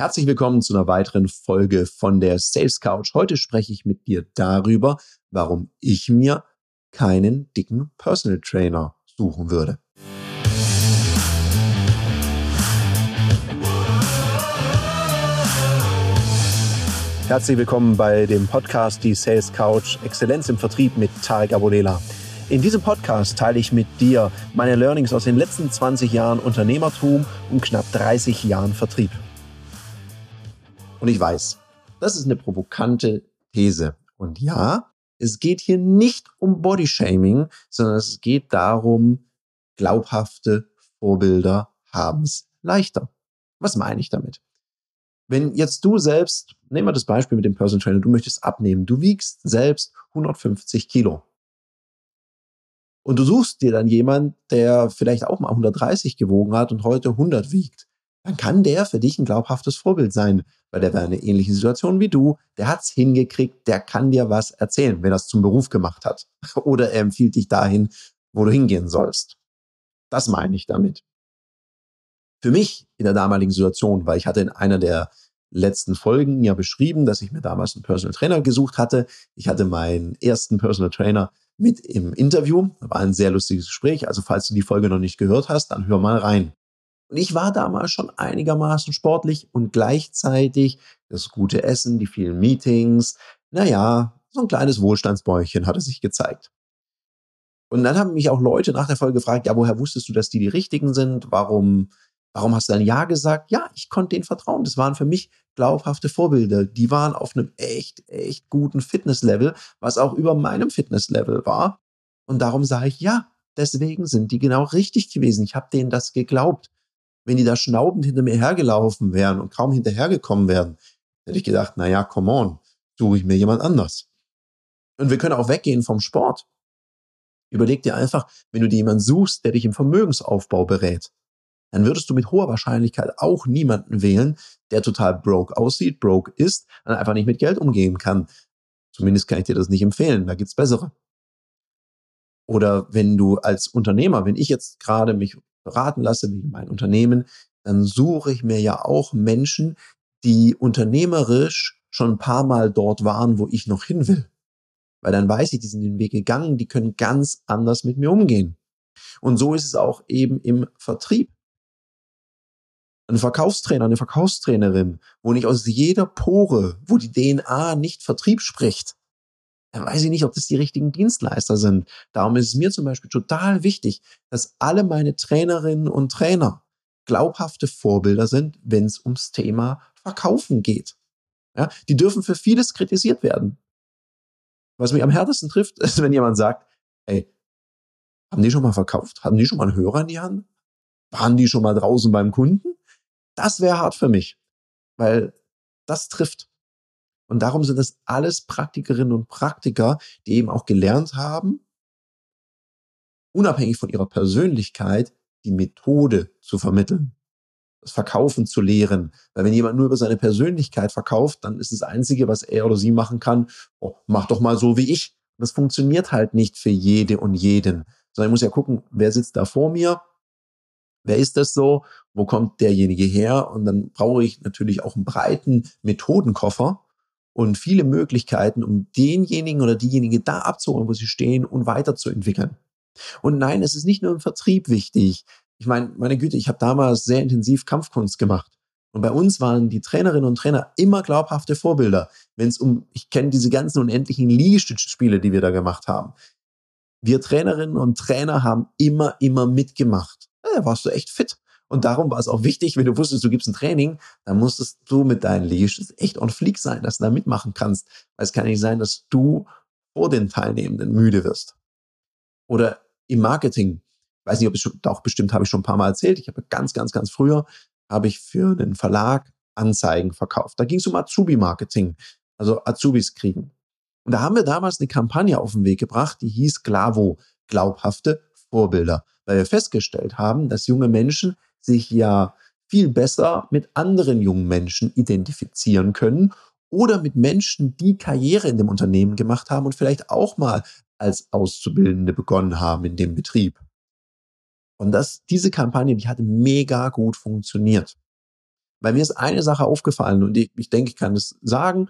Herzlich willkommen zu einer weiteren Folge von der Sales Couch. Heute spreche ich mit dir darüber, warum ich mir keinen dicken Personal Trainer suchen würde. Herzlich willkommen bei dem Podcast Die Sales Couch Exzellenz im Vertrieb mit Tarek Abodela. In diesem Podcast teile ich mit dir meine Learnings aus den letzten 20 Jahren Unternehmertum und knapp 30 Jahren Vertrieb. Und ich weiß, das ist eine provokante These. Und ja, es geht hier nicht um Bodyshaming, sondern es geht darum, glaubhafte Vorbilder haben es leichter. Was meine ich damit? Wenn jetzt du selbst, nehmen wir das Beispiel mit dem Personal Trainer, du möchtest abnehmen, du wiegst selbst 150 Kilo. Und du suchst dir dann jemand, der vielleicht auch mal 130 gewogen hat und heute 100 wiegt dann kann der für dich ein glaubhaftes Vorbild sein, weil der war in einer ähnlichen Situation wie du, der hat's hingekriegt, der kann dir was erzählen, wenn er es zum Beruf gemacht hat. Oder er empfiehlt dich dahin, wo du hingehen sollst. Das meine ich damit. Für mich in der damaligen Situation, weil ich hatte in einer der letzten Folgen ja beschrieben, dass ich mir damals einen Personal Trainer gesucht hatte. Ich hatte meinen ersten Personal Trainer mit im Interview. War ein sehr lustiges Gespräch. Also falls du die Folge noch nicht gehört hast, dann hör mal rein. Und ich war damals schon einigermaßen sportlich und gleichzeitig das gute Essen, die vielen Meetings, naja, so ein kleines Wohlstandsbäuchchen hatte sich gezeigt. Und dann haben mich auch Leute nach der Folge gefragt, ja, woher wusstest du, dass die die richtigen sind? Warum, warum hast du dann Ja gesagt? Ja, ich konnte denen vertrauen. Das waren für mich glaubhafte Vorbilder. Die waren auf einem echt, echt guten Fitnesslevel, was auch über meinem Fitnesslevel war. Und darum sage ich, ja, deswegen sind die genau richtig gewesen. Ich habe denen das geglaubt wenn die da schnaubend hinter mir hergelaufen wären und kaum hinterhergekommen wären, hätte ich gedacht, na ja, come on, suche ich mir jemand anders. Und wir können auch weggehen vom Sport. Überleg dir einfach, wenn du dir jemanden suchst, der dich im Vermögensaufbau berät, dann würdest du mit hoher Wahrscheinlichkeit auch niemanden wählen, der total broke aussieht, broke ist, und einfach nicht mit Geld umgehen kann. Zumindest kann ich dir das nicht empfehlen, da gibt's bessere. Oder wenn du als Unternehmer, wenn ich jetzt gerade mich beraten lasse wegen meinem Unternehmen, dann suche ich mir ja auch Menschen, die unternehmerisch schon ein paar Mal dort waren, wo ich noch hin will. Weil dann weiß ich, die sind den Weg gegangen, die können ganz anders mit mir umgehen. Und so ist es auch eben im Vertrieb. Ein Verkaufstrainer, eine Verkaufstrainerin, wo nicht aus jeder Pore, wo die DNA nicht Vertrieb spricht, dann weiß ich nicht, ob das die richtigen Dienstleister sind. Darum ist es mir zum Beispiel total wichtig, dass alle meine Trainerinnen und Trainer glaubhafte Vorbilder sind, wenn es ums Thema Verkaufen geht. Ja, die dürfen für vieles kritisiert werden. Was mich am härtesten trifft, ist, wenn jemand sagt, ey, haben die schon mal verkauft? Haben die schon mal einen Hörer in die Hand? Waren die schon mal draußen beim Kunden? Das wäre hart für mich, weil das trifft. Und darum sind es alles Praktikerinnen und Praktiker, die eben auch gelernt haben, unabhängig von ihrer Persönlichkeit, die Methode zu vermitteln, das Verkaufen zu lehren. Weil wenn jemand nur über seine Persönlichkeit verkauft, dann ist das Einzige, was er oder sie machen kann, oh, mach doch mal so wie ich. das funktioniert halt nicht für jede und jeden. Sondern ich muss ja gucken, wer sitzt da vor mir, Wer ist das so? Wo kommt derjenige her? Und dann brauche ich natürlich auch einen breiten Methodenkoffer, und viele Möglichkeiten, um denjenigen oder diejenige da abzuholen, wo sie stehen und weiterzuentwickeln. Und nein, es ist nicht nur im Vertrieb wichtig. Ich meine, meine Güte, ich habe damals sehr intensiv Kampfkunst gemacht. Und bei uns waren die Trainerinnen und Trainer immer glaubhafte Vorbilder, wenn es um, ich kenne diese ganzen unendlichen Liegestützspiele, die wir da gemacht haben. Wir Trainerinnen und Trainer haben immer, immer mitgemacht. Da warst du echt fit. Und darum war es auch wichtig, wenn du wusstest, du gibst ein Training, dann musstest du mit deinen Liegestützen echt on fleek sein, dass du da mitmachen kannst. Weil es kann nicht sein, dass du vor den Teilnehmenden müde wirst. Oder im Marketing, weiß nicht, ob ich schon, auch bestimmt habe ich schon ein paar Mal erzählt. Ich habe ganz, ganz, ganz früher habe ich für einen Verlag Anzeigen verkauft. Da ging es um Azubi-Marketing, also Azubis kriegen. Und da haben wir damals eine Kampagne auf den Weg gebracht, die hieß Glavo, glaubhafte Vorbilder, weil wir festgestellt haben, dass junge Menschen sich ja viel besser mit anderen jungen Menschen identifizieren können oder mit Menschen, die Karriere in dem Unternehmen gemacht haben und vielleicht auch mal als Auszubildende begonnen haben in dem Betrieb. Und das, diese Kampagne, die hatte mega gut funktioniert. Weil mir ist eine Sache aufgefallen und ich, ich denke, ich kann es sagen.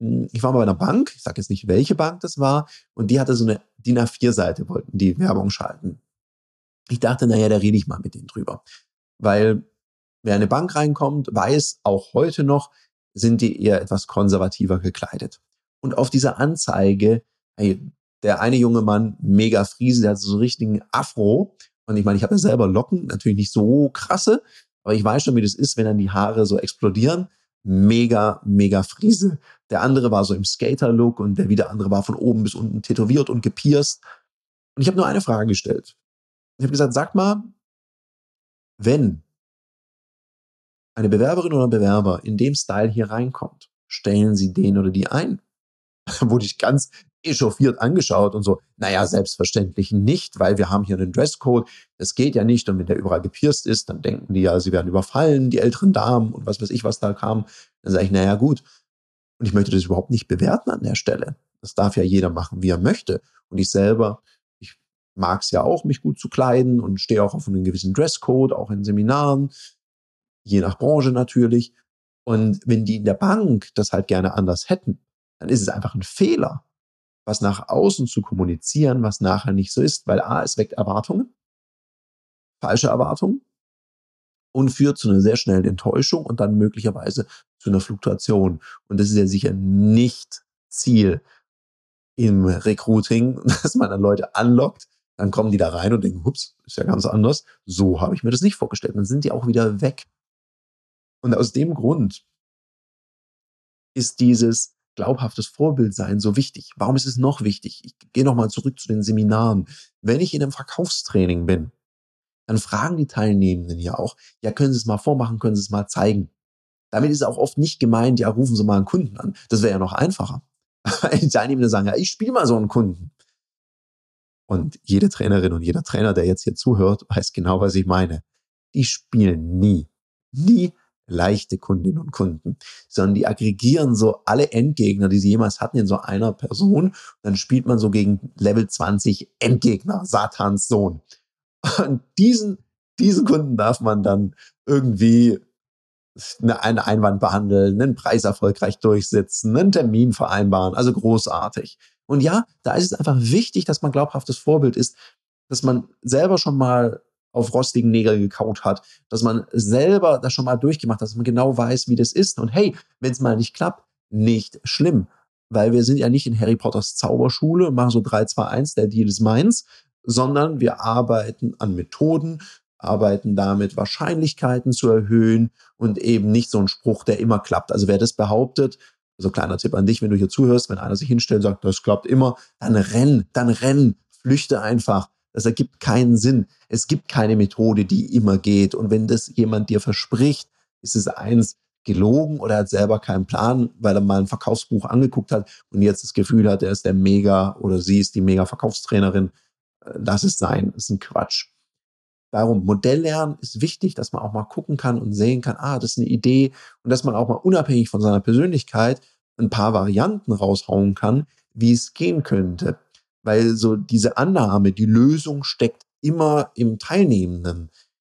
Hm, ich war mal bei einer Bank, ich sage jetzt nicht, welche Bank das war, und die hatte so eine DIN A4-Seite, wollten die Werbung schalten. Ich dachte, naja, da rede ich mal mit denen drüber. Weil wer in eine Bank reinkommt, weiß auch heute noch, sind die eher etwas konservativer gekleidet. Und auf dieser Anzeige, hey, der eine junge Mann, mega Friese, der hat so einen richtigen Afro. Und ich meine, ich habe ja selber Locken, natürlich nicht so krasse, aber ich weiß schon, wie das ist, wenn dann die Haare so explodieren. Mega, mega Friese. Der andere war so im Skater-Look und der wieder andere war von oben bis unten tätowiert und gepierst. Und ich habe nur eine Frage gestellt. Ich habe gesagt, sag mal, wenn eine Bewerberin oder Bewerber in dem Style hier reinkommt, stellen Sie den oder die ein. Wurde ich ganz echauffiert angeschaut und so, naja, selbstverständlich nicht, weil wir haben hier einen Dresscode. Das geht ja nicht. Und wenn der überall gepierst ist, dann denken die ja, sie werden überfallen, die älteren Damen und was weiß ich, was da kam. Dann sage ich, naja, gut. Und ich möchte das überhaupt nicht bewerten an der Stelle. Das darf ja jeder machen, wie er möchte. Und ich selber, mag es ja auch, mich gut zu kleiden und stehe auch auf einen gewissen Dresscode, auch in Seminaren je nach Branche natürlich. Und wenn die in der Bank das halt gerne anders hätten, dann ist es einfach ein Fehler, was nach außen zu kommunizieren, was nachher nicht so ist, weil A, es weckt Erwartungen, falsche Erwartungen und führt zu einer sehr schnellen Enttäuschung und dann möglicherweise zu einer Fluktuation. Und das ist ja sicher nicht Ziel im Recruiting, dass man dann Leute anlockt, dann kommen die da rein und denken, hups, ist ja ganz anders. So habe ich mir das nicht vorgestellt. Dann sind die auch wieder weg. Und aus dem Grund ist dieses glaubhaftes Vorbildsein so wichtig. Warum ist es noch wichtig? Ich gehe nochmal zurück zu den Seminaren. Wenn ich in einem Verkaufstraining bin, dann fragen die Teilnehmenden ja auch, ja, können Sie es mal vormachen, können Sie es mal zeigen. Damit ist auch oft nicht gemeint, ja, rufen Sie mal einen Kunden an. Das wäre ja noch einfacher. die Teilnehmenden sagen, ja, ich spiele mal so einen Kunden. Und jede Trainerin und jeder Trainer, der jetzt hier zuhört, weiß genau, was ich meine. Die spielen nie, nie leichte Kundinnen und Kunden, sondern die aggregieren so alle Endgegner, die sie jemals hatten, in so einer Person. dann spielt man so gegen Level 20 Endgegner, Satans Sohn. Und diesen, diesen Kunden darf man dann irgendwie einen Einwand behandeln, einen Preis erfolgreich durchsetzen, einen Termin vereinbaren, also großartig. Und ja, da ist es einfach wichtig, dass man glaubhaftes Vorbild ist, dass man selber schon mal auf rostigen Nägeln gekaut hat, dass man selber das schon mal durchgemacht hat, dass man genau weiß, wie das ist. Und hey, wenn es mal nicht klappt, nicht schlimm, weil wir sind ja nicht in Harry Potters Zauberschule machen so 3, 2, 1, der Deal ist meins, sondern wir arbeiten an Methoden, arbeiten damit Wahrscheinlichkeiten zu erhöhen und eben nicht so ein Spruch, der immer klappt. Also wer das behauptet, also kleiner Tipp an dich, wenn du hier zuhörst, wenn einer sich hinstellt und sagt, das klappt immer, dann renn, dann renn, flüchte einfach, das ergibt keinen Sinn. Es gibt keine Methode, die immer geht. Und wenn das jemand dir verspricht, ist es eins gelogen oder hat selber keinen Plan, weil er mal ein Verkaufsbuch angeguckt hat und jetzt das Gefühl hat, er ist der Mega oder sie ist die Mega-Verkaufstrainerin. Lass es sein. Das ist ein Quatsch. Darum, Modelllernen ist wichtig, dass man auch mal gucken kann und sehen kann, ah, das ist eine Idee und dass man auch mal unabhängig von seiner Persönlichkeit ein paar Varianten raushauen kann, wie es gehen könnte weil so diese Annahme, die Lösung steckt immer im Teilnehmenden.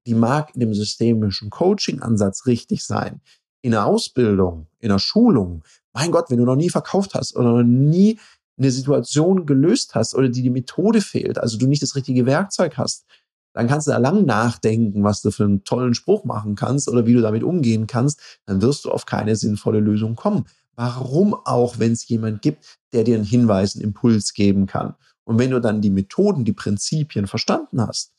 Die mag in dem systemischen Coaching-Ansatz richtig sein. In der Ausbildung, in der Schulung, mein Gott, wenn du noch nie verkauft hast oder noch nie eine Situation gelöst hast oder die die Methode fehlt, also du nicht das richtige Werkzeug hast, dann kannst du da lang nachdenken, was du für einen tollen Spruch machen kannst oder wie du damit umgehen kannst, dann wirst du auf keine sinnvolle Lösung kommen. Warum auch, wenn es jemand gibt, der dir einen Hinweis, einen Impuls geben kann. Und wenn du dann die Methoden, die Prinzipien verstanden hast,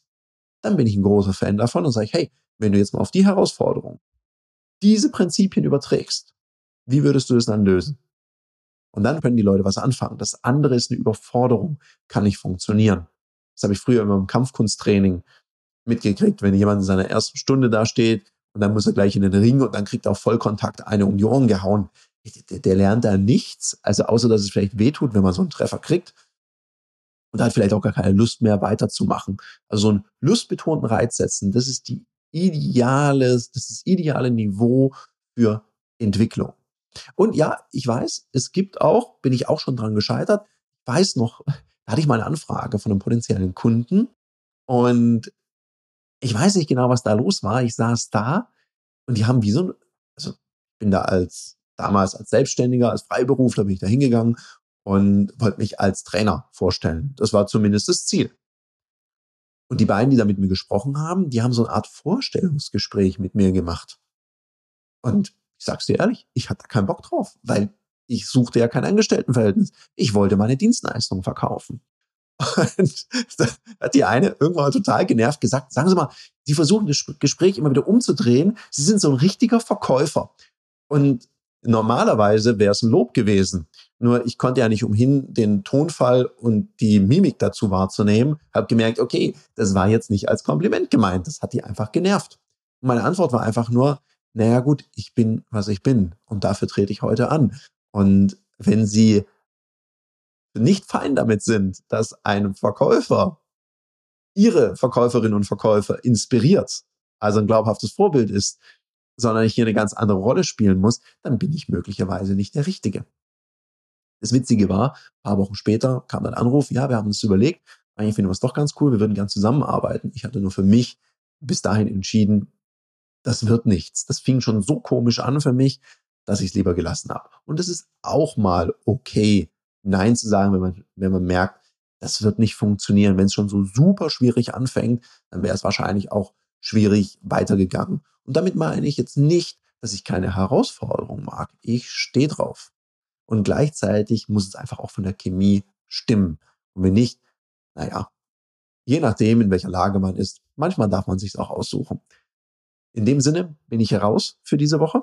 dann bin ich ein großer Fan davon und sage, hey, wenn du jetzt mal auf die Herausforderung diese Prinzipien überträgst, wie würdest du es dann lösen? Und dann können die Leute was anfangen. Das andere ist eine Überforderung, kann nicht funktionieren. Das habe ich früher immer im Kampfkunsttraining mitgekriegt, wenn jemand in seiner ersten Stunde da steht und dann muss er gleich in den Ring und dann kriegt er auf Vollkontakt eine Ohren gehauen der, der lernt da nichts, also außer dass es vielleicht wehtut, wenn man so einen Treffer kriegt und hat vielleicht auch gar keine Lust mehr weiterzumachen. Also so einen lustbetonten Reiz setzen, das ist die ideale, das ist das ideale Niveau für Entwicklung. Und ja, ich weiß, es gibt auch, bin ich auch schon dran gescheitert, weiß noch, da hatte ich mal eine Anfrage von einem potenziellen Kunden und ich weiß nicht genau, was da los war. Ich saß da und die haben wie so ein bin da als damals als Selbstständiger, als Freiberufler bin ich da hingegangen und wollte mich als Trainer vorstellen. Das war zumindest das Ziel. Und die beiden, die da mit mir gesprochen haben, die haben so eine Art Vorstellungsgespräch mit mir gemacht. Und ich sag's dir ehrlich, ich hatte keinen Bock drauf, weil ich suchte ja kein Angestelltenverhältnis. Ich wollte meine Dienstleistung verkaufen. Und da hat die eine irgendwann total genervt gesagt, sagen Sie mal, Sie versuchen das Gespräch immer wieder umzudrehen. Sie sind so ein richtiger Verkäufer. Und normalerweise wäre es ein Lob gewesen. Nur ich konnte ja nicht umhin, den Tonfall und die Mimik dazu wahrzunehmen. Habe gemerkt, okay, das war jetzt nicht als Kompliment gemeint. Das hat die einfach genervt. Und meine Antwort war einfach nur, naja gut, ich bin, was ich bin. Und dafür trete ich heute an. Und wenn Sie nicht fein damit sind, dass ein Verkäufer Ihre Verkäuferinnen und Verkäufer inspiriert, also ein glaubhaftes Vorbild ist, sondern ich hier eine ganz andere Rolle spielen muss, dann bin ich möglicherweise nicht der Richtige. Das Witzige war, ein paar Wochen später kam ein Anruf, ja, wir haben uns überlegt, eigentlich finden wir es doch ganz cool, wir würden gern zusammenarbeiten. Ich hatte nur für mich bis dahin entschieden, das wird nichts. Das fing schon so komisch an für mich, dass ich es lieber gelassen habe. Und es ist auch mal okay, Nein zu sagen, wenn man, wenn man merkt, das wird nicht funktionieren. Wenn es schon so super schwierig anfängt, dann wäre es wahrscheinlich auch schwierig weitergegangen. Und damit meine ich jetzt nicht, dass ich keine Herausforderung mag. Ich stehe drauf. Und gleichzeitig muss es einfach auch von der Chemie stimmen. Und wenn nicht, naja, je nachdem, in welcher Lage man ist, manchmal darf man sich auch aussuchen. In dem Sinne bin ich heraus für diese Woche.